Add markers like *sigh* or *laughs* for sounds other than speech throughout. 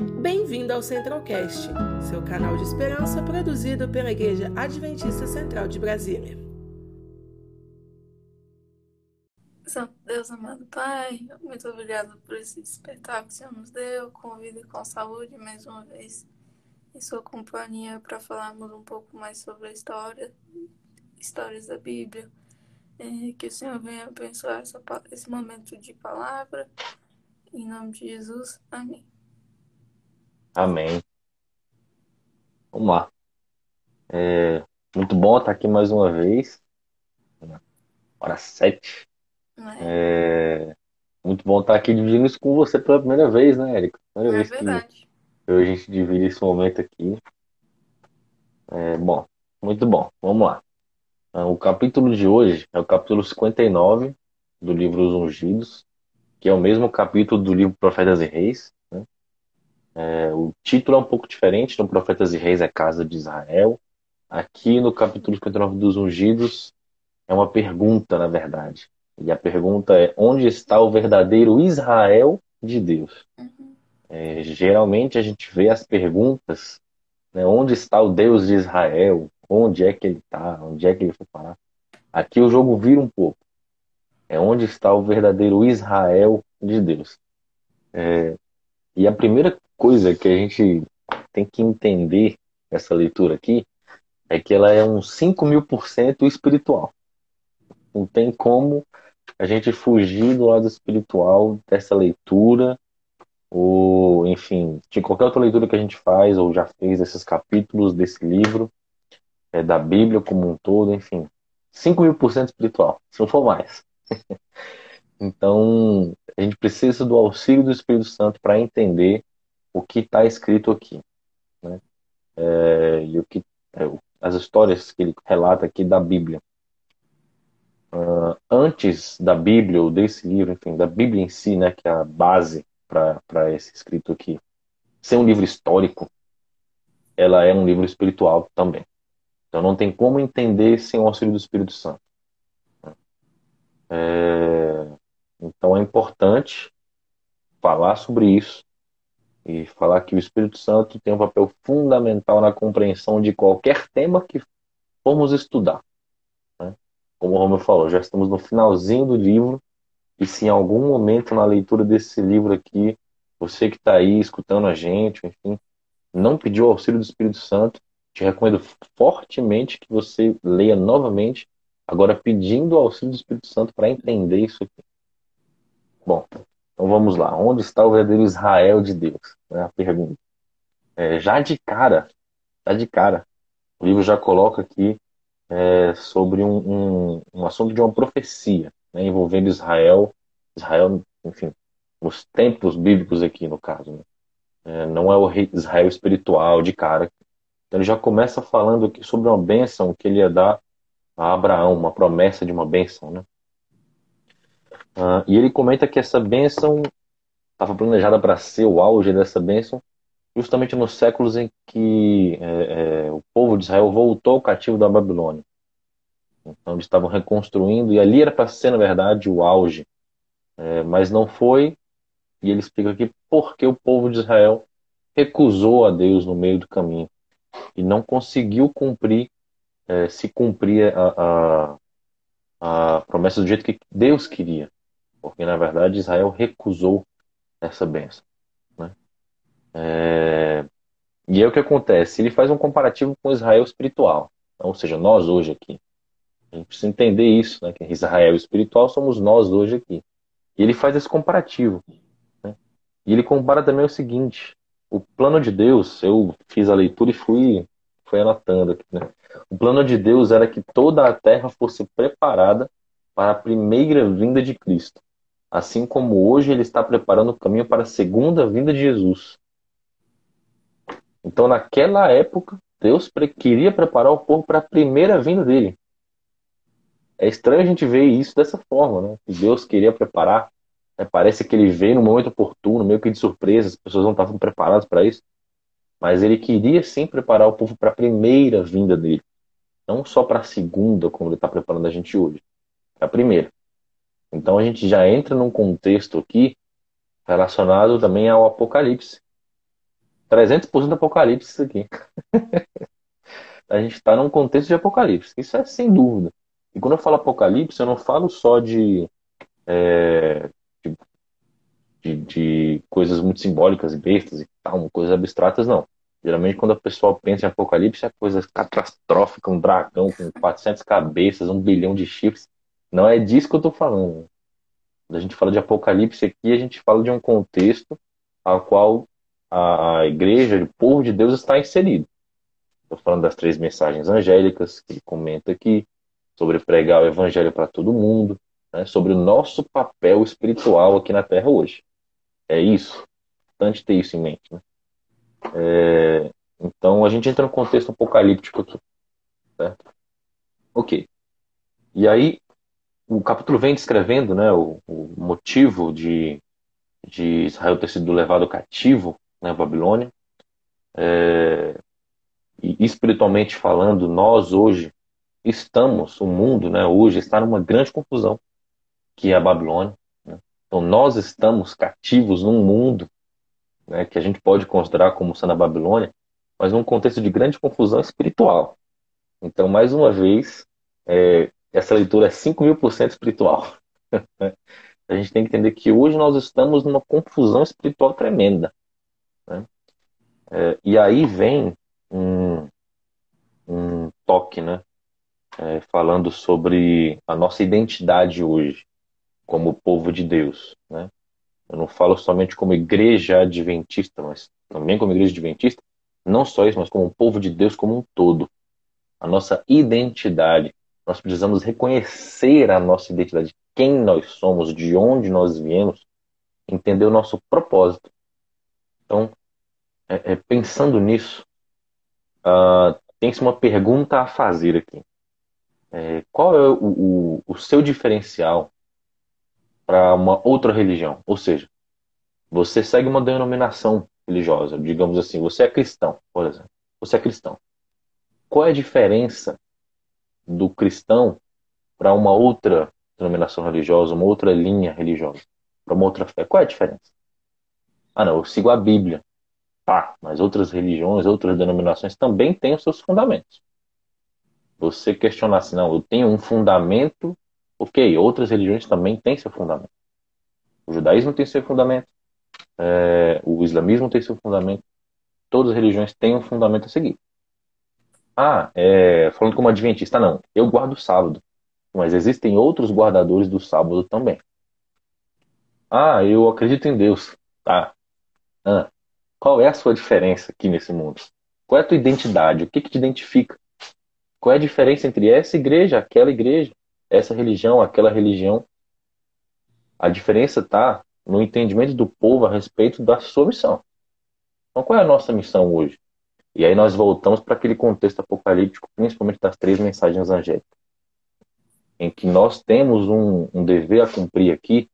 Bem-vindo ao Centralcast, seu canal de esperança produzido pela Igreja Adventista Central de Brasília. Santo Deus amado Pai, muito obrigado por esse despertar que o Senhor nos deu, e com saúde, mais uma vez em sua companhia para falarmos um pouco mais sobre a história, histórias da Bíblia. É, que o Senhor venha abençoar essa, esse momento de palavra. Em nome de Jesus, amém. Amém. Vamos lá. É muito bom estar aqui mais uma vez. Hora sete. É? é muito bom estar aqui dividindo isso com você pela primeira vez, né, Érica? Primeira é vez verdade. que a gente divide esse momento aqui. É, bom, muito bom. Vamos lá. Ah, o capítulo de hoje é o capítulo 59 do livro Os Ungidos, que é o mesmo capítulo do livro Profetas e Reis. É, o título é um pouco diferente, no Profetas e Reis é Casa de Israel. Aqui no capítulo 59 dos Ungidos é uma pergunta, na verdade. E a pergunta é: onde está o verdadeiro Israel de Deus? Uhum. É, geralmente a gente vê as perguntas: né, onde está o Deus de Israel? Onde é que ele está? Onde é que ele foi parar? Aqui o jogo vira um pouco. É onde está o verdadeiro Israel de Deus. É, e a primeira coisa que a gente tem que entender nessa leitura aqui é que ela é um 5 mil por cento espiritual. Não tem como a gente fugir do lado espiritual dessa leitura, ou, enfim, de qualquer outra leitura que a gente faz ou já fez desses capítulos desse livro, é, da Bíblia como um todo, enfim. 5 mil por cento espiritual, se não for mais. *laughs* então, a gente precisa do auxílio do Espírito Santo para entender o que está escrito aqui. Né? É, e o que, é, as histórias que ele relata aqui da Bíblia. Uh, antes da Bíblia, ou desse livro, enfim, da Bíblia em si, né, que é a base para esse escrito aqui, ser um livro histórico, ela é um livro espiritual também. Então não tem como entender sem o auxílio do Espírito Santo. É... Então é importante falar sobre isso e falar que o Espírito Santo tem um papel fundamental na compreensão de qualquer tema que formos estudar. Né? Como o Romeu falou, já estamos no finalzinho do livro e se em algum momento na leitura desse livro aqui, você que está aí escutando a gente, enfim, não pediu auxílio do Espírito Santo, te recomendo fortemente que você leia novamente, agora pedindo o auxílio do Espírito Santo para entender isso aqui. Bom, então vamos lá. Onde está o verdadeiro Israel de Deus? É a pergunta. É, já de cara, já de cara, o livro já coloca aqui é, sobre um, um, um, assunto de uma profecia né, envolvendo Israel, Israel, enfim, os tempos bíblicos aqui no caso. Né? É, não é o rei Israel espiritual de cara, então, ele já começa falando sobre uma bênção que ele ia dar a Abraão, uma promessa de uma bênção, né? Uh, e ele comenta que essa bênção estava planejada para ser o auge dessa bênção justamente nos séculos em que é, é, o povo de Israel voltou cativo da Babilônia. Então eles estavam reconstruindo e ali era para ser, na verdade, o auge. É, mas não foi, e ele explica aqui por que o povo de Israel recusou a Deus no meio do caminho e não conseguiu cumprir, é, se cumprir a, a, a promessa do jeito que Deus queria. Porque, na verdade, Israel recusou essa bênção. Né? É... E aí o que acontece? Ele faz um comparativo com Israel espiritual. Então, ou seja, nós hoje aqui. A gente precisa entender isso, né? que Israel espiritual somos nós hoje aqui. E ele faz esse comparativo. Né? E ele compara também o seguinte: o plano de Deus, eu fiz a leitura e fui, fui anotando aqui, né? O plano de Deus era que toda a terra fosse preparada para a primeira vinda de Cristo, assim como hoje ele está preparando o caminho para a segunda vinda de Jesus. Então, naquela época, Deus queria preparar o povo para a primeira vinda dele. É estranho a gente ver isso dessa forma, né? Que Deus queria preparar é, parece que ele veio no momento oportuno, meio que de surpresa, as pessoas não estavam preparadas para isso. Mas ele queria sim preparar o povo para a primeira vinda dele. Não só para a segunda, como ele está preparando a gente hoje. Para a primeira. Então a gente já entra num contexto aqui relacionado também ao Apocalipse. 300% do Apocalipse isso aqui. *laughs* a gente está num contexto de Apocalipse. Isso é sem dúvida. E quando eu falo Apocalipse, eu não falo só de, é, de, de, coisas muito simbólicas bestas e tal, coisas abstratas, não. Geralmente, quando a pessoa pensa em Apocalipse, é coisa catastrófica, um dragão com 400 cabeças, um bilhão de chifres. Não é disso que eu estou falando. Quando a gente fala de Apocalipse aqui, a gente fala de um contexto ao qual a igreja, o povo de Deus está inserido. Estou falando das três mensagens angélicas que ele comenta aqui, sobre pregar o evangelho para todo mundo, né, sobre o nosso papel espiritual aqui na Terra hoje. É isso. Importante ter isso em mente. Né? É, então a gente entra no contexto apocalíptico aqui. Certo? Ok. E aí o capítulo vem descrevendo né, o, o motivo de, de Israel ter sido levado cativo na né, Babilônia. É, e espiritualmente falando, nós hoje estamos, o mundo né, hoje está numa grande confusão, que é a Babilônia. Né? Então nós estamos cativos num mundo né, que a gente pode considerar como sendo a Babilônia, mas num contexto de grande confusão espiritual. Então, mais uma vez, é, essa leitura é 5 mil por cento espiritual. *laughs* a gente tem que entender que hoje nós estamos numa confusão espiritual tremenda. Né? É, e aí vem um, um toque, né? É, falando sobre a nossa identidade hoje como povo de Deus, né? Eu não falo somente como igreja adventista, mas também como igreja adventista, não só isso, mas como povo de Deus como um todo. A nossa identidade. Nós precisamos reconhecer a nossa identidade, quem nós somos, de onde nós viemos, entender o nosso propósito. Então, é, é, pensando nisso, uh, tem-se uma pergunta a fazer aqui. É, qual é o, o, o seu diferencial para uma outra religião? Ou seja, você segue uma denominação religiosa, digamos assim, você é cristão, por exemplo. Você é cristão. Qual é a diferença do cristão para uma outra denominação religiosa, uma outra linha religiosa, para uma outra fé? Qual é a diferença? Ah, não, eu sigo a Bíblia. Tá, mas outras religiões, outras denominações também têm os seus fundamentos. Você questionar assim, não, eu tenho um fundamento, ok, outras religiões também têm seu fundamento. O judaísmo tem seu fundamento, é, o islamismo tem seu fundamento, todas as religiões têm um fundamento a seguir. Ah, é, falando como adventista, não, eu guardo o sábado, mas existem outros guardadores do sábado também. Ah, eu acredito em Deus, tá? Ah, qual é a sua diferença aqui nesse mundo? Qual é a tua identidade? O que, que te identifica? Qual é a diferença entre essa igreja, aquela igreja, essa religião, aquela religião? A diferença está no entendimento do povo a respeito da sua missão. Então, qual é a nossa missão hoje? E aí nós voltamos para aquele contexto apocalíptico, principalmente das três mensagens angélicas, em que nós temos um, um dever a cumprir aqui,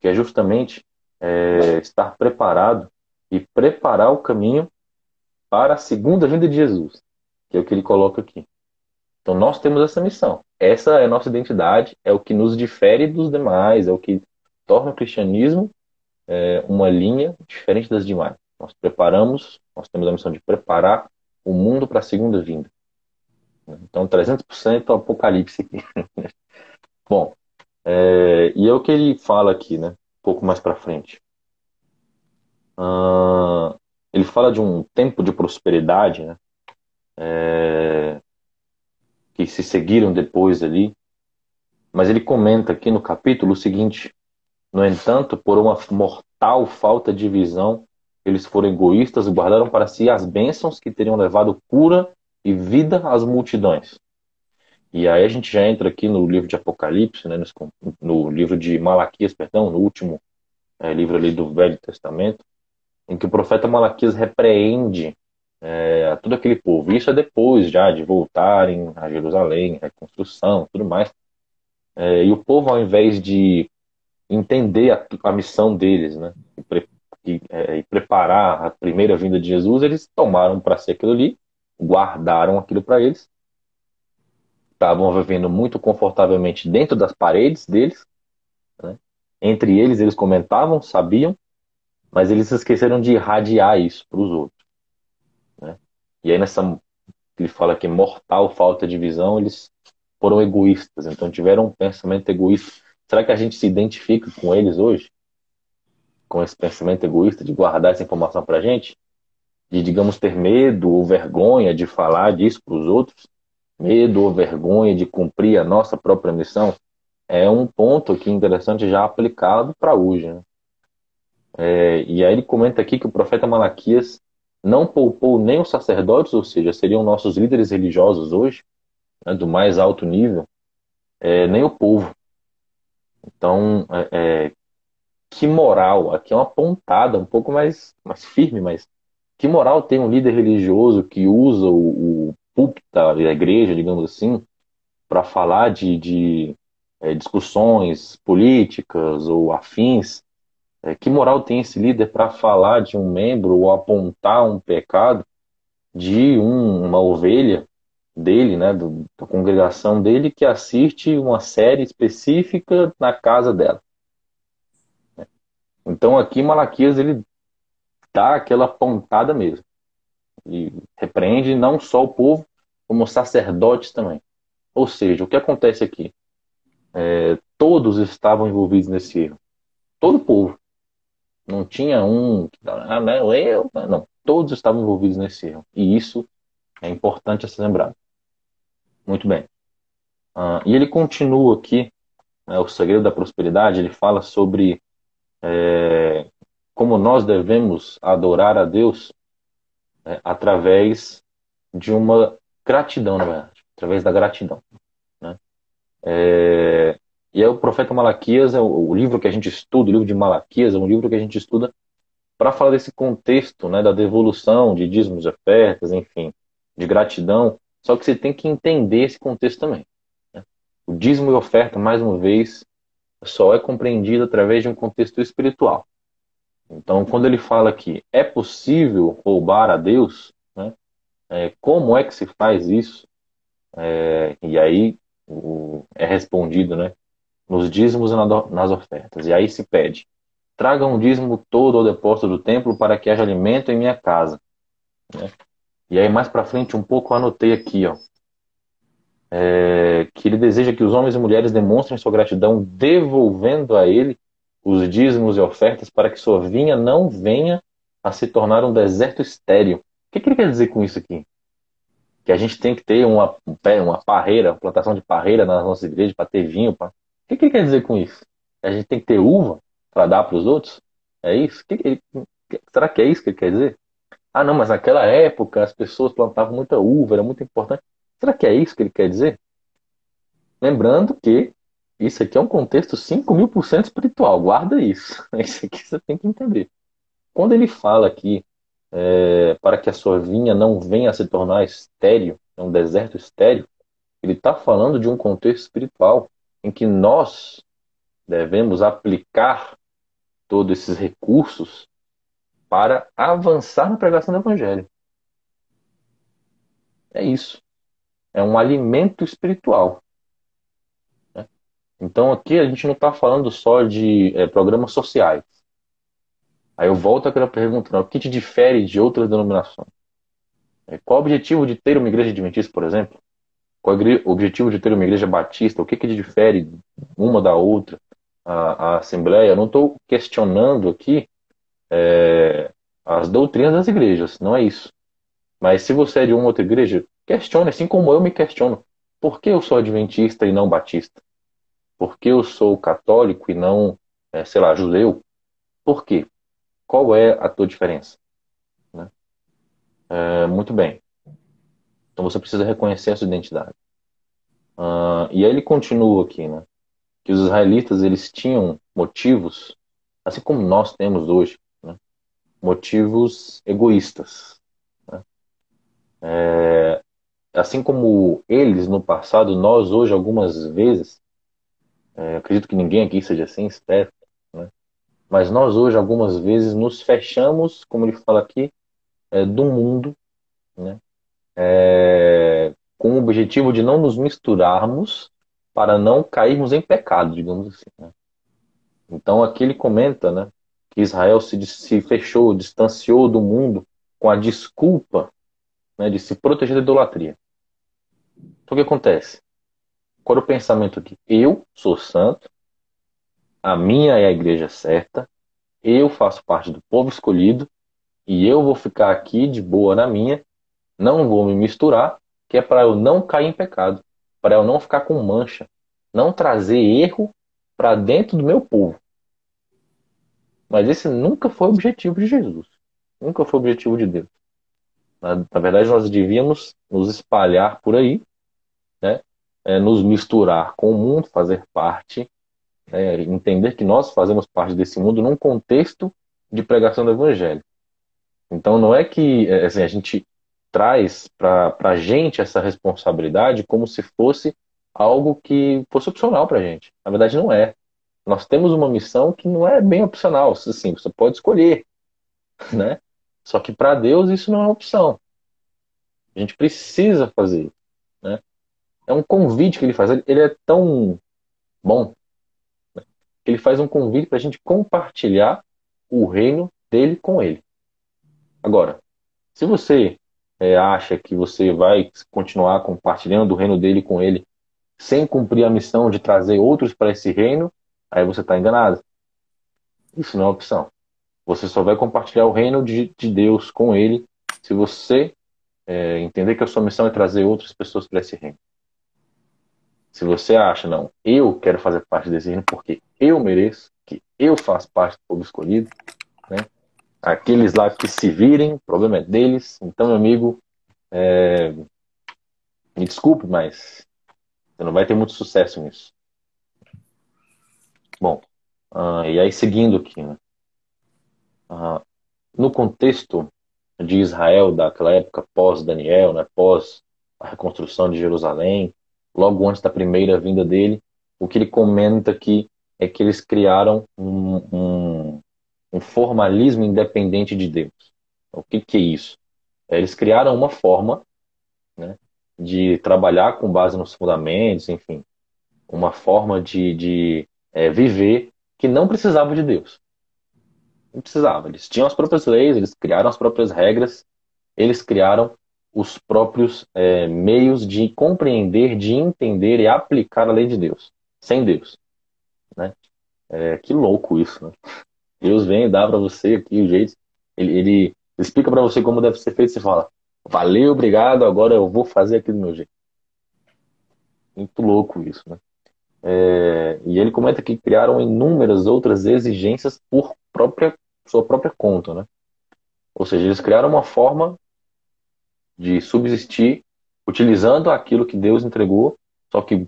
que é justamente é, estar preparado e preparar o caminho para a segunda vinda de Jesus, que é o que ele coloca aqui. Então nós temos essa missão. Essa é a nossa identidade, é o que nos difere dos demais, é o que torna o cristianismo é, uma linha diferente das demais. Nós preparamos, nós temos a missão de preparar o mundo para a segunda vinda. Então 300% apocalipse aqui. *laughs* Bom, é, e é o que ele fala aqui, né? Um pouco mais para frente. Uh, ele fala de um tempo de prosperidade, né? É, que se seguiram depois ali. Mas ele comenta aqui no capítulo o seguinte: No entanto, por uma mortal falta de visão, eles foram egoístas e guardaram para si as bênçãos que teriam levado cura e vida às multidões. E aí a gente já entra aqui no livro de Apocalipse, né, no livro de Malaquias, perdão, no último é, livro ali do Velho Testamento, em que o profeta Malaquias repreende é, a todo aquele povo. Isso é depois já de voltarem a Jerusalém, reconstrução, tudo mais. É, e o povo, ao invés de entender a, a missão deles, né, e, é, e, preparar a primeira vinda de Jesus, eles tomaram para si aquilo ali, guardaram aquilo para eles, estavam vivendo muito confortavelmente dentro das paredes deles. Né? Entre eles, eles comentavam, sabiam, mas eles esqueceram de irradiar isso para os outros. E aí nessa ele fala que mortal falta de visão, eles foram egoístas, então tiveram um pensamento egoísta. Será que a gente se identifica com eles hoje? Com esse pensamento egoísta de guardar essa informação para a gente? De, digamos, ter medo ou vergonha de falar disso para os outros? Medo ou vergonha de cumprir a nossa própria missão? É um ponto aqui interessante já aplicado para hoje. Né? É, e aí ele comenta aqui que o profeta Malaquias não poupou nem os sacerdotes, ou seja, seriam nossos líderes religiosos hoje, né, do mais alto nível, é, nem o povo. Então, é, é, que moral, aqui é uma pontada um pouco mais, mais firme, mas que moral tem um líder religioso que usa o, o púlpito da igreja, digamos assim, para falar de, de é, discussões políticas ou afins é, que moral tem esse líder para falar de um membro ou apontar um pecado de um, uma ovelha dele, né, do, da congregação dele, que assiste uma série específica na casa dela? Então aqui Malaquias ele dá aquela pontada mesmo e repreende não só o povo como os sacerdotes também. Ou seja, o que acontece aqui? É, todos estavam envolvidos nesse erro. Todo o povo. Não tinha um, ah, não, eu, não. Todos estavam envolvidos nesse erro. E isso é importante a ser lembrado. Muito bem. Uh, e ele continua aqui, né, o segredo da prosperidade, ele fala sobre é, como nós devemos adorar a Deus é, através de uma gratidão, na verdade, através da gratidão. Né? É, e é o profeta Malaquias, é o, livro que a gente estuda, o livro de Malaquias, é um livro que a gente estuda para falar desse contexto, né, da devolução de dízimos ofertas, enfim, de gratidão. Só que você tem que entender esse contexto também. Né? O dízimo e oferta, mais uma vez, só é compreendido através de um contexto espiritual. Então, quando ele fala que é possível roubar a Deus, né, é, como é que se faz isso? É, e aí o, é respondido, né? nos dízimos e nas ofertas. E aí se pede: traga um dízimo todo ao depósito do templo para que haja alimento em minha casa. Né? E aí mais para frente um pouco eu anotei aqui, ó, é, que ele deseja que os homens e mulheres demonstrem sua gratidão devolvendo a ele os dízimos e ofertas para que sua vinha não venha a se tornar um deserto estéril. O que, que ele quer dizer com isso aqui? Que a gente tem que ter uma, uma parreira, plantação de parreira nas nossas igrejas para ter vinho, para o que, que ele quer dizer com isso? A gente tem que ter uva para dar para os outros? É isso? Que que será que é isso que ele quer dizer? Ah, não, mas naquela época as pessoas plantavam muita uva, era muito importante. Será que é isso que ele quer dizer? Lembrando que isso aqui é um contexto 5 mil por cento espiritual, guarda isso. *laughs* Isso aqui você tem que entender. Quando ele fala aqui é, para que a sua vinha não venha a se tornar estéreo, um deserto estéreo, ele está falando de um contexto espiritual em que nós devemos aplicar todos esses recursos para avançar na pregação do Evangelho. É isso. É um alimento espiritual. Né? Então aqui a gente não está falando só de é, programas sociais. Aí eu volto àquela pergunta: o que te difere de outras denominações? É, qual o objetivo de ter uma igreja adventista, por exemplo? Qual o objetivo de ter uma igreja batista? O que, que difere uma da outra? A, a Assembleia, eu não estou questionando aqui é, as doutrinas das igrejas, não é isso. Mas se você é de uma outra igreja, questione, assim como eu me questiono. Por que eu sou adventista e não batista? Por que eu sou católico e não, é, sei lá, judeu? Por quê? Qual é a tua diferença? Né? É, muito bem. Então você precisa reconhecer a sua identidade. Uh, e aí ele continua aqui, né? Que os israelitas eles tinham motivos, assim como nós temos hoje, né? motivos egoístas. Né? É, assim como eles no passado, nós hoje algumas vezes, é, acredito que ninguém aqui seja assim, espero, né? mas nós hoje algumas vezes nos fechamos, como ele fala aqui, é, do mundo, né? é, com o objetivo de não nos misturarmos para não cairmos em pecado, digamos assim. Né? Então aqui ele comenta né, que Israel se, se fechou, distanciou do mundo com a desculpa né, de se proteger da idolatria. Então o que acontece? Qual é o pensamento aqui? Eu sou santo, a minha é a igreja certa, eu faço parte do povo escolhido e eu vou ficar aqui de boa na minha, não vou me misturar, que é para eu não cair em pecado, para eu não ficar com mancha, não trazer erro para dentro do meu povo. Mas esse nunca foi o objetivo de Jesus. Nunca foi o objetivo de Deus. Na, na verdade, nós devíamos nos espalhar por aí, né? É, nos misturar com o mundo, fazer parte, né? entender que nós fazemos parte desse mundo num contexto de pregação do Evangelho. Então, não é que é, assim, a gente traz para a gente essa responsabilidade como se fosse algo que fosse opcional para a gente. Na verdade, não é. Nós temos uma missão que não é bem opcional. Assim, você pode escolher, né? Só que para Deus isso não é opção. A gente precisa fazer? É um convite que ele faz. Ele é tão bom que ele faz um convite para a gente compartilhar o reino dele com ele. Agora, se você é, acha que você vai continuar compartilhando o reino dele com ele sem cumprir a missão de trazer outros para esse reino, aí você está enganado. Isso não é opção. Você só vai compartilhar o reino de, de Deus com ele se você é, entender que a sua missão é trazer outras pessoas para esse reino. Se você acha, não, eu quero fazer parte desse reino porque eu mereço, que eu faço parte do povo escolhido, né? Aqueles lá que se virem, o problema é deles. Então, meu amigo, é... me desculpe, mas você não vai ter muito sucesso nisso. Bom, uh, e aí seguindo aqui, né? uh, no contexto de Israel daquela época pós-Daniel, né, pós a reconstrução de Jerusalém, logo antes da primeira vinda dele, o que ele comenta aqui é que eles criaram um, um, um formalismo independente de Deus. O que, que é isso? É, eles criaram uma forma né, de trabalhar com base nos fundamentos, enfim, uma forma de, de é, viver que não precisava de Deus. Não precisava. Eles tinham as próprias leis, eles criaram as próprias regras, eles criaram os próprios é, meios de compreender, de entender e aplicar a lei de Deus, sem Deus. Né? É, que louco isso, né? Deus vem e dá para você aqui o jeito, ele, ele explica para você como deve ser feito, você fala, valeu, obrigado, agora eu vou fazer aqui do meu jeito. Muito louco isso, né? É, e ele comenta que criaram inúmeras outras exigências por própria, sua própria conta, né? Ou seja, eles criaram uma forma de subsistir utilizando aquilo que Deus entregou, só que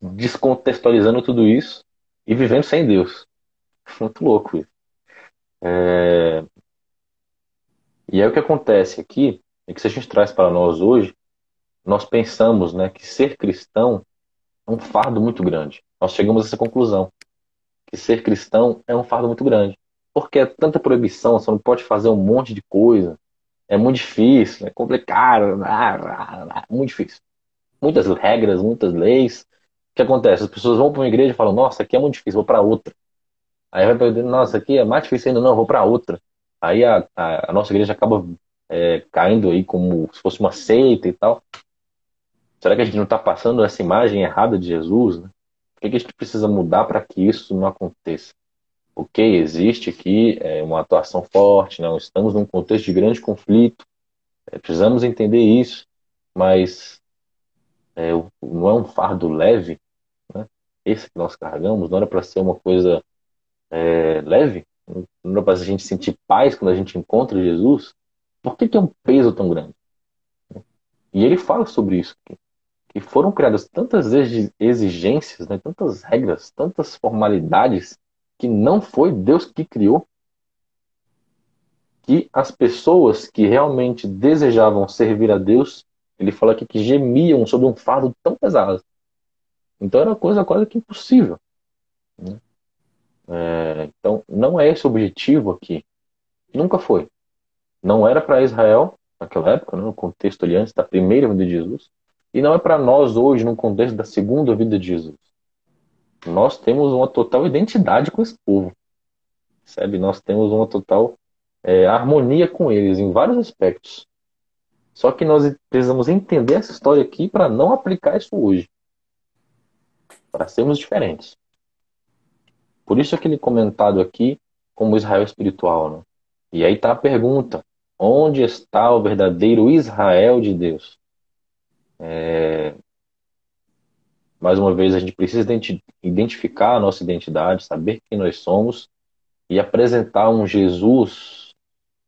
descontextualizando tudo isso e vivendo sem Deus. *laughs* Muito louco isso. É... E aí o que acontece aqui é que se a gente traz para nós hoje, nós pensamos né, que ser cristão é um fardo muito grande. Nós chegamos a essa conclusão. Que ser cristão é um fardo muito grande. Porque é tanta proibição, você não pode fazer um monte de coisa. É muito difícil, é complicado, muito difícil. Muitas regras, muitas leis. O que acontece? As pessoas vão para uma igreja e falam, nossa, aqui é muito difícil, vou para outra. Aí vai perguntando, nossa, aqui é mais difícil ainda, não, vou para outra. Aí a, a, a, nossa igreja acaba é, caindo aí como se fosse uma seita e tal. Será que a gente não está passando essa imagem errada de Jesus? Né? O que, a gente precisa mudar para que isso não aconteça? Ok, existe aqui é, uma atuação forte, não estamos num contexto de grande conflito, é, precisamos entender isso, mas é, não é um fardo leve, né? esse que nós carregamos, não era para ser uma coisa é, leve, não era para a gente sentir paz quando a gente encontra Jesus, por que, que é um peso tão grande? E ele fala sobre isso aqui que foram criadas tantas exigências, né, tantas regras, tantas formalidades, que não foi Deus que criou, que as pessoas que realmente desejavam servir a Deus, ele fala aqui que gemiam sobre um fardo tão pesado. Então era coisa quase que impossível. Né? É, então não é esse o objetivo aqui. Nunca foi. Não era para Israel naquela época, né, no contexto ali antes da primeira vinda de Jesus. E não é para nós hoje, no contexto da segunda vida de Jesus. Nós temos uma total identidade com esse povo. Sabe? Nós temos uma total é, harmonia com eles em vários aspectos. Só que nós precisamos entender essa história aqui para não aplicar isso hoje. Para sermos diferentes. Por isso aquele comentado aqui como Israel espiritual. Né? E aí está a pergunta: onde está o verdadeiro Israel de Deus? É... Mais uma vez, a gente precisa identificar a nossa identidade, saber quem nós somos e apresentar um Jesus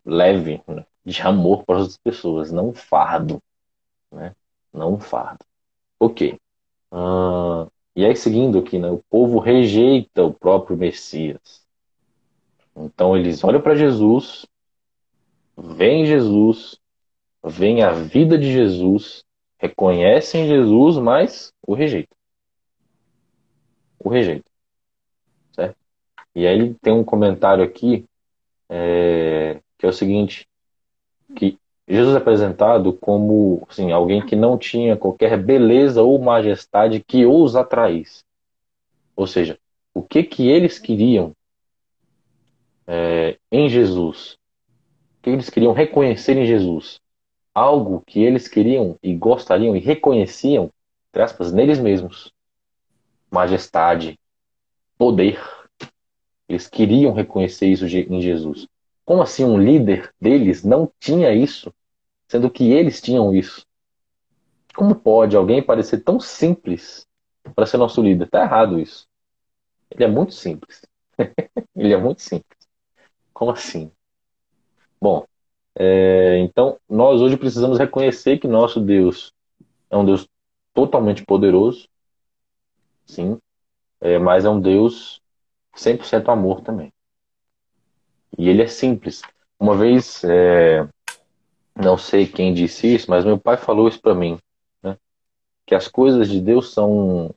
leve, né? de amor para as pessoas, não um fardo. Né? Não um fardo. Ok. Uh, e aí, seguindo aqui, né, o povo rejeita o próprio Messias. Então, eles olham para Jesus, veem Jesus, veem a vida de Jesus, reconhecem Jesus, mas o rejeitam. O rejeitam. Certo? E aí tem um comentário aqui é, que é o seguinte: que Jesus é apresentado como assim, alguém que não tinha qualquer beleza ou majestade que os atraísse. Ou seja, o que que eles queriam é, em Jesus? O que eles queriam reconhecer em Jesus? Algo que eles queriam e gostariam e reconheciam, entre aspas, neles mesmos. Majestade, poder. Eles queriam reconhecer isso em Jesus. Como assim um líder deles não tinha isso? sendo que eles tinham isso. Como pode alguém parecer tão simples para ser nosso líder? Está errado isso. Ele é muito simples. *laughs* Ele é muito simples. Como assim? Bom, é, então nós hoje precisamos reconhecer que nosso Deus é um Deus totalmente poderoso, sim, é, mas é um Deus 100% amor também. E ele é simples. Uma vez, é, não sei quem disse isso, mas meu pai falou isso para mim, né? que as coisas de Deus são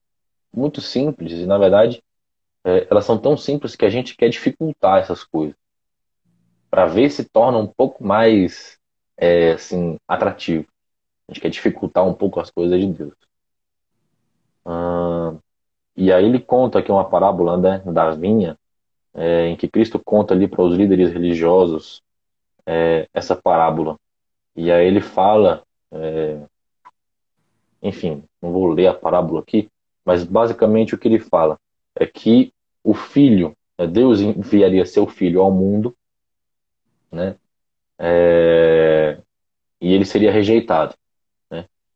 muito simples e na verdade é, elas são tão simples que a gente quer dificultar essas coisas para ver se torna um pouco mais é, assim atrativo. A gente quer dificultar um pouco as coisas de Deus. Ah, e aí ele conta aqui uma parábola né, da vinha, é, em que Cristo conta ali para os líderes religiosos é, essa parábola e aí ele fala, é... enfim, não vou ler a parábola aqui, mas basicamente o que ele fala é que o filho, né, Deus enviaria seu filho ao mundo, né? É... E ele seria rejeitado?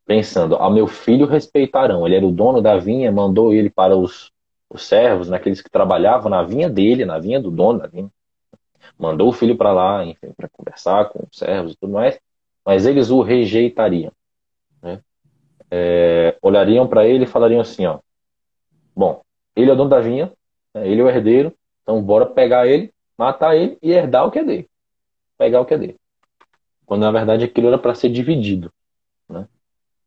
Pensando, a meu filho respeitarão. Ele era o dono da vinha, mandou ele para os, os servos, naqueles que trabalhavam na vinha dele, na vinha do dono da vinha. Mandou o filho para lá, enfim, para conversar com os servos e tudo mais mas eles o rejeitariam. Né? É, olhariam para ele e falariam assim: ó, bom, ele é o dono da vinha, né? ele é o herdeiro, então bora pegar ele, matar ele e herdar o que é dele. Pegar o que é dele. Quando na verdade aquilo era para ser dividido. Né?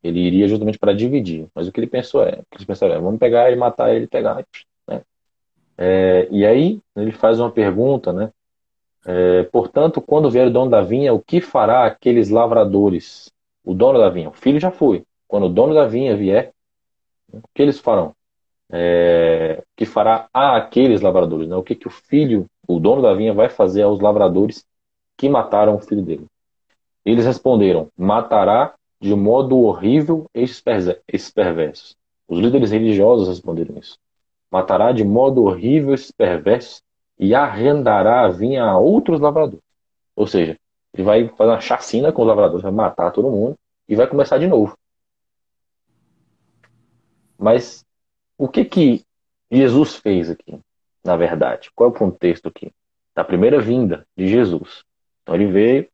Ele iria justamente para dividir. Mas o que ele pensou é: eles pensaram é, vamos pegar ele, matar ele, pegar. Né? É, e aí ele faz uma pergunta, né? É, portanto, quando vier o dono da vinha, o que fará aqueles lavradores? O dono da vinha, o filho já foi. Quando o dono da vinha vier, o que eles farão? É, que fará a aqueles lavradores? Né? O que, que o filho, o dono da vinha, vai fazer aos lavradores que mataram o filho dele? Eles responderam: matará de modo horrível esses perversos. Os líderes religiosos responderam isso. Matará de modo horrível esses perversos e arrendará a vinha a outros lavradores. Ou seja, ele vai fazer uma chacina com os lavradores, vai matar todo mundo e vai começar de novo. Mas o que que Jesus fez aqui, na verdade? Qual é o contexto aqui? Da primeira vinda de Jesus. Então ele veio,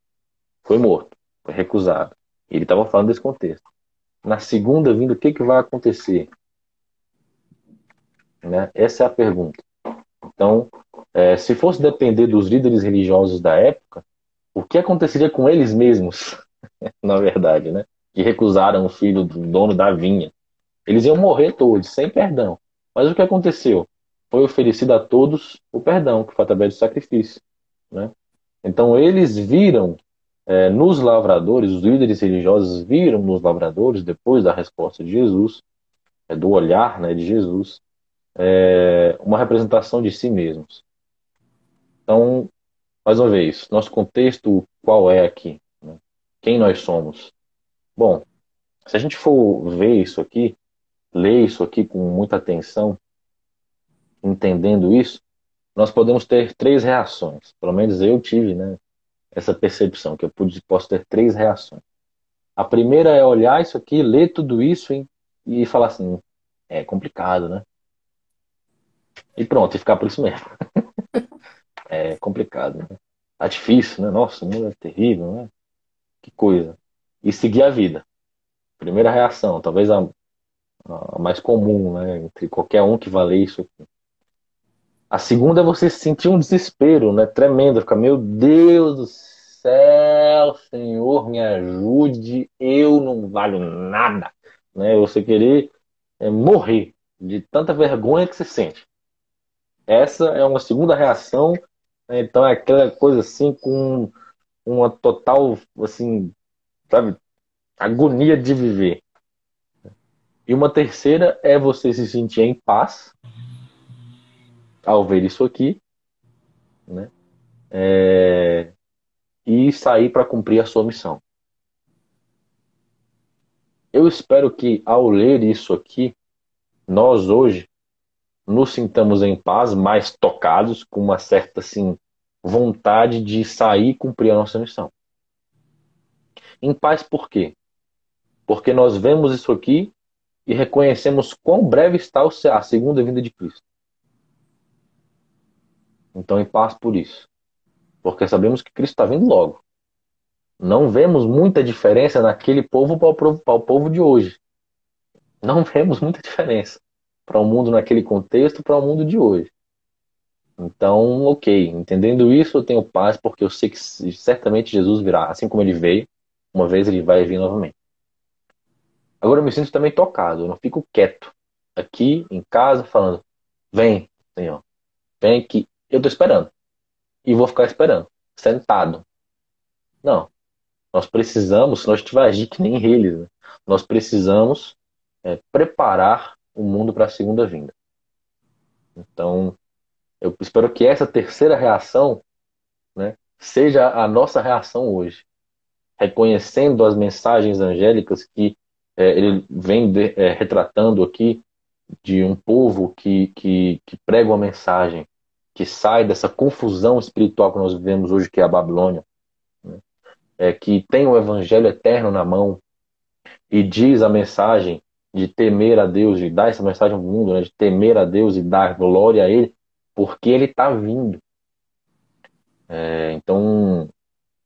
foi morto, foi recusado. Ele estava falando desse contexto. Na segunda vinda, o que, que vai acontecer? Né? Essa é a pergunta. Então, é, se fosse depender dos líderes religiosos da época, o que aconteceria com eles mesmos, *laughs* na verdade, né? Que recusaram o filho do dono da vinha. Eles iam morrer todos, sem perdão. Mas o que aconteceu? Foi oferecido a todos o perdão, que foi através do sacrifício. Né? Então, eles viram é, nos lavradores, os líderes religiosos viram nos lavradores, depois da resposta de Jesus, é, do olhar né, de Jesus, é, uma representação de si mesmos. Então, mais uma vez, nosso contexto qual é aqui? Né? Quem nós somos? Bom, se a gente for ver isso aqui, ler isso aqui com muita atenção, entendendo isso, nós podemos ter três reações. Pelo menos eu tive, né, essa percepção que eu pude, posso ter três reações. A primeira é olhar isso aqui, ler tudo isso hein, e falar assim, é complicado, né? E pronto, e ficar por isso mesmo. *laughs* é complicado, né? Tá difícil, né? Nossa, o mundo é terrível, né? Que coisa. E seguir a vida. Primeira reação, talvez a, a mais comum, né? Entre qualquer um que vale isso aqui. A segunda é você sentir um desespero, né? Tremendo, ficar, meu Deus do céu, Senhor, me ajude, eu não valho nada, né? Você querer é, morrer de tanta vergonha que você sente. Essa é uma segunda reação, né? então é aquela coisa assim com uma total, assim, sabe, agonia de viver. E uma terceira é você se sentir em paz ao ver isso aqui, né? É, e sair para cumprir a sua missão. Eu espero que ao ler isso aqui, nós hoje nos sintamos em paz, mais tocados, com uma certa assim, vontade de sair e cumprir a nossa missão. Em paz por quê? Porque nós vemos isso aqui e reconhecemos quão breve está a segunda vinda de Cristo. Então, em paz por isso. Porque sabemos que Cristo está vindo logo. Não vemos muita diferença naquele povo para o povo de hoje. Não *laughs* vemos muita diferença para o mundo naquele contexto para o mundo de hoje. Então, ok, entendendo isso, eu tenho paz porque eu sei que certamente Jesus virá, assim como ele veio, uma vez ele vai vir novamente. Agora eu me sinto também tocado, eu não fico quieto aqui em casa falando: vem, Senhor, vem que eu estou esperando e vou ficar esperando, sentado. Não, nós precisamos, se nós tivermos agir que nem eles, né? nós precisamos é, preparar o mundo para a segunda vinda. Então, eu espero que essa terceira reação né, seja a nossa reação hoje, reconhecendo as mensagens angélicas que é, ele vem de, é, retratando aqui de um povo que, que, que prega uma mensagem, que sai dessa confusão espiritual que nós vivemos hoje, que é a Babilônia, né, é, que tem o evangelho eterno na mão e diz a mensagem de temer a Deus, de dar essa mensagem ao mundo, né? de temer a Deus e dar glória a Ele, porque Ele está vindo. É, então,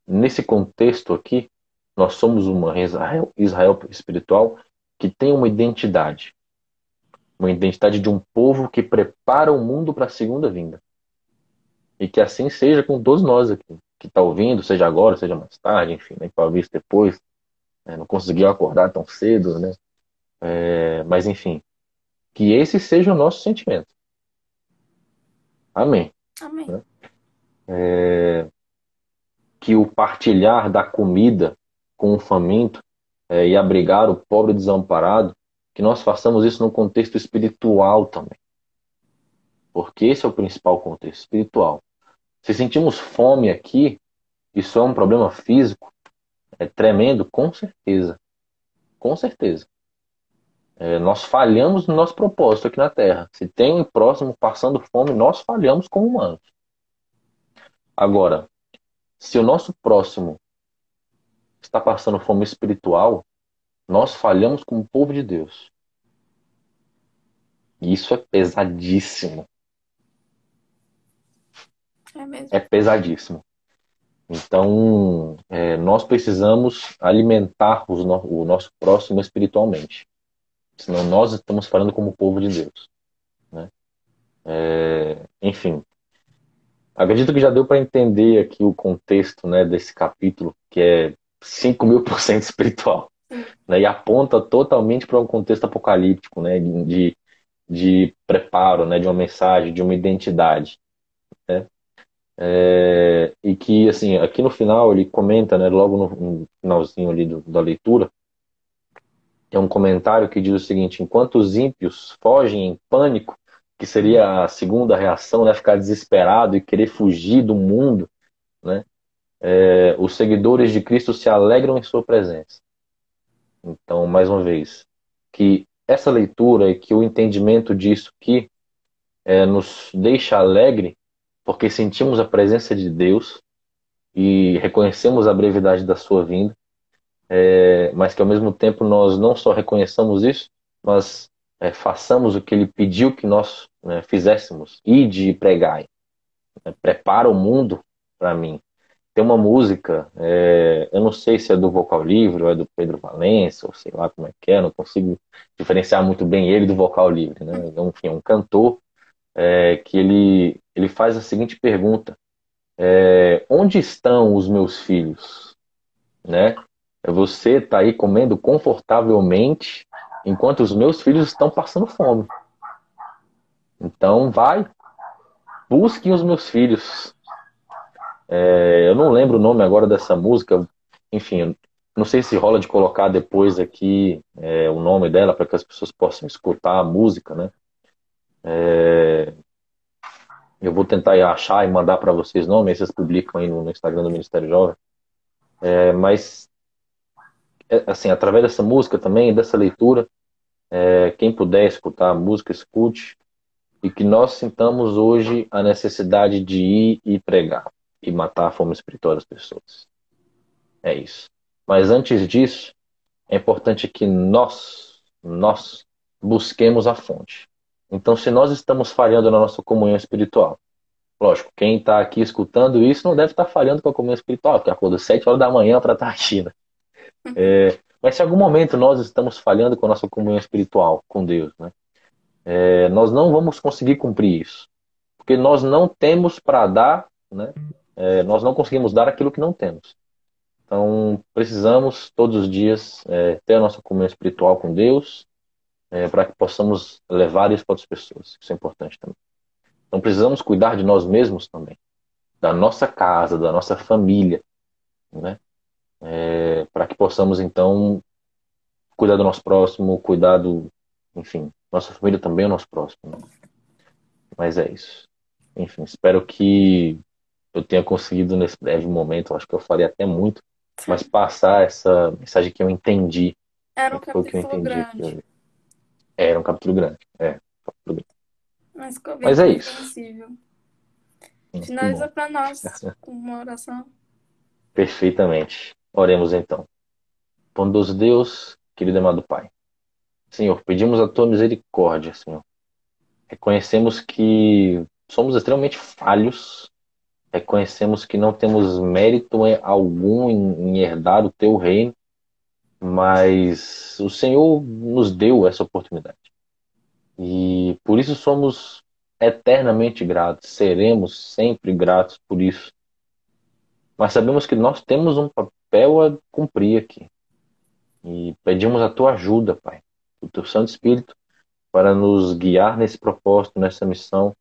nesse contexto aqui, nós somos uma Israel, Israel espiritual que tem uma identidade. Uma identidade de um povo que prepara o mundo para a segunda vinda. E que assim seja com todos nós aqui, que está ouvindo, seja agora, seja mais tarde, enfim, né, talvez depois. É, não conseguiu acordar tão cedo, né? É, mas enfim, que esse seja o nosso sentimento. Amém. Amém. Né? É, que o partilhar da comida com o faminto é, e abrigar o pobre desamparado, que nós façamos isso no contexto espiritual também. Porque esse é o principal contexto espiritual. Se sentimos fome aqui, isso é um problema físico, é tremendo, com certeza. Com certeza. É, nós falhamos no nosso propósito aqui na Terra. Se tem um próximo passando fome, nós falhamos como humanos. Agora, se o nosso próximo está passando fome espiritual, nós falhamos como povo de Deus. E isso é pesadíssimo. É mesmo. É pesadíssimo. Então, é, nós precisamos alimentar no, o nosso próximo espiritualmente. Senão nós estamos falando como povo de Deus. Né? É, enfim, acredito que já deu para entender aqui o contexto né, desse capítulo, que é 5 mil por cento espiritual. Né, e aponta totalmente para um contexto apocalíptico, né, de, de preparo, né, de uma mensagem, de uma identidade. Né? É, e que, assim, aqui no final ele comenta, né, logo no, finalzinho ali do, da leitura, é um comentário que diz o seguinte: enquanto os ímpios fogem em pânico, que seria a segunda reação, né, ficar desesperado e querer fugir do mundo, né, é, os seguidores de Cristo se alegram em sua presença. Então, mais uma vez, que essa leitura e que o entendimento disso que é, nos deixa alegre, porque sentimos a presença de Deus e reconhecemos a brevidade da sua vinda, é, mas que ao mesmo tempo nós não só reconheçamos isso, mas é, façamos o que ele pediu que nós né, fizéssemos, e de pregar. Né, prepara o mundo para mim. Tem uma música, é, eu não sei se é do Vocal Livre ou é do Pedro Valença, ou sei lá como é que é, não consigo diferenciar muito bem ele do Vocal Livre. Né? Enfim, é um cantor é, que ele, ele faz a seguinte pergunta: é, Onde estão os meus filhos? Né? Você está aí comendo confortavelmente enquanto os meus filhos estão passando fome. Então, vai, busquem os meus filhos. É, eu não lembro o nome agora dessa música. Enfim, não sei se rola de colocar depois aqui é, o nome dela para que as pessoas possam escutar a música, né? É, eu vou tentar achar e mandar para vocês o nome, vocês publicam aí no Instagram do Ministério Jovem. É, mas, é, assim, através dessa música também, dessa leitura, é, quem puder escutar a música, escute, e que nós sintamos hoje a necessidade de ir e pregar e matar a fome espiritual das pessoas. É isso. Mas antes disso, é importante que nós, nós busquemos a fonte. Então, se nós estamos falhando na nossa comunhão espiritual, lógico, quem está aqui escutando isso não deve estar tá falhando com a comunhão espiritual, porque acordou sete horas da manhã para estar tá aqui, né? *laughs* É, mas se em algum momento nós estamos falhando com a nossa comunhão espiritual com Deus, né? É, nós não vamos conseguir cumprir isso. Porque nós não temos para dar né, é, nós não conseguimos dar aquilo que não temos. Então, precisamos todos os dias é, ter a nossa comunhão espiritual com Deus, é, para que possamos levar isso para outras pessoas. Isso é importante também. Então, precisamos cuidar de nós mesmos também, da nossa casa, da nossa família, né? É, para que possamos, então, cuidar do nosso próximo, cuidar do. Enfim, nossa família também é o nosso próximo. Né? Mas é isso. Enfim, espero que eu tenha conseguido nesse breve momento, acho que eu falei até muito, mas passar essa mensagem que eu entendi. Era um capítulo entendi grande. Eu... Era um capítulo grande, é. Um capítulo grande. Mas, mas é isso. Finaliza para nós com *laughs* uma oração. Perfeitamente. Oremos então. Bondoso Deus, querido e amado Pai. Senhor, pedimos a tua misericórdia, Senhor. Reconhecemos que somos extremamente falhos reconhecemos que não temos mérito algum em, herdar o teu reino, mas o Senhor nos deu essa oportunidade. E por isso somos eternamente gratos, seremos sempre gratos por isso. Mas sabemos que nós temos um papel a cumprir aqui. E pedimos a tua ajuda, Pai, o teu Santo Espírito, para nos guiar nesse propósito, nessa missão,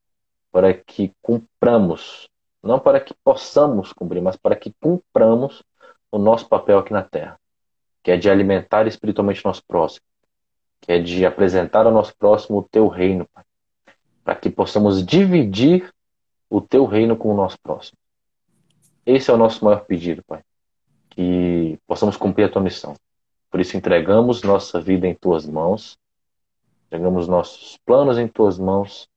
para que cumpramos não para que possamos cumprir, mas para que cumpramos o nosso papel aqui na Terra, que é de alimentar espiritualmente nosso próximo, que é de apresentar ao nosso próximo o teu reino, Pai, para que possamos dividir o teu reino com o nosso próximo. Esse é o nosso maior pedido, Pai, que possamos cumprir a tua missão. Por isso entregamos nossa vida em tuas mãos, entregamos nossos planos em tuas mãos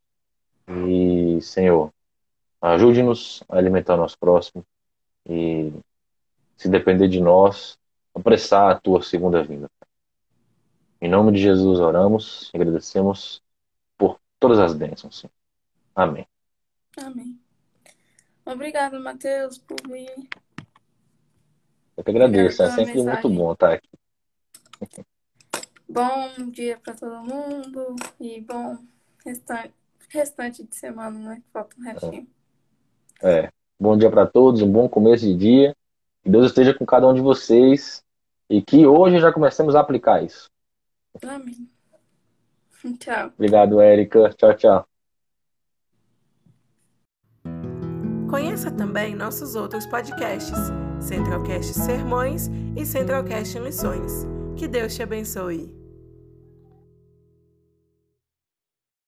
e, Senhor, Ajude-nos a alimentar o nosso próximo e, se depender de nós, apressar a tua segunda vinda. Em nome de Jesus oramos e agradecemos por todas as bênçãos. Amém. Amém. Obrigado, Mateus, por vir. Eu que agradeço, é sempre mensagem. muito bom estar aqui. *laughs* Bom dia para todo mundo e bom restante, restante de semana, né? Falta um restinho. É. É. Bom dia para todos, um bom começo de dia. Que Deus esteja com cada um de vocês e que hoje já comecemos a aplicar isso. Amém. Tchau. Obrigado, Érica. Tchau, tchau. Conheça também nossos outros podcasts, Centralcast Sermões e Centralcast Missões. Que Deus te abençoe.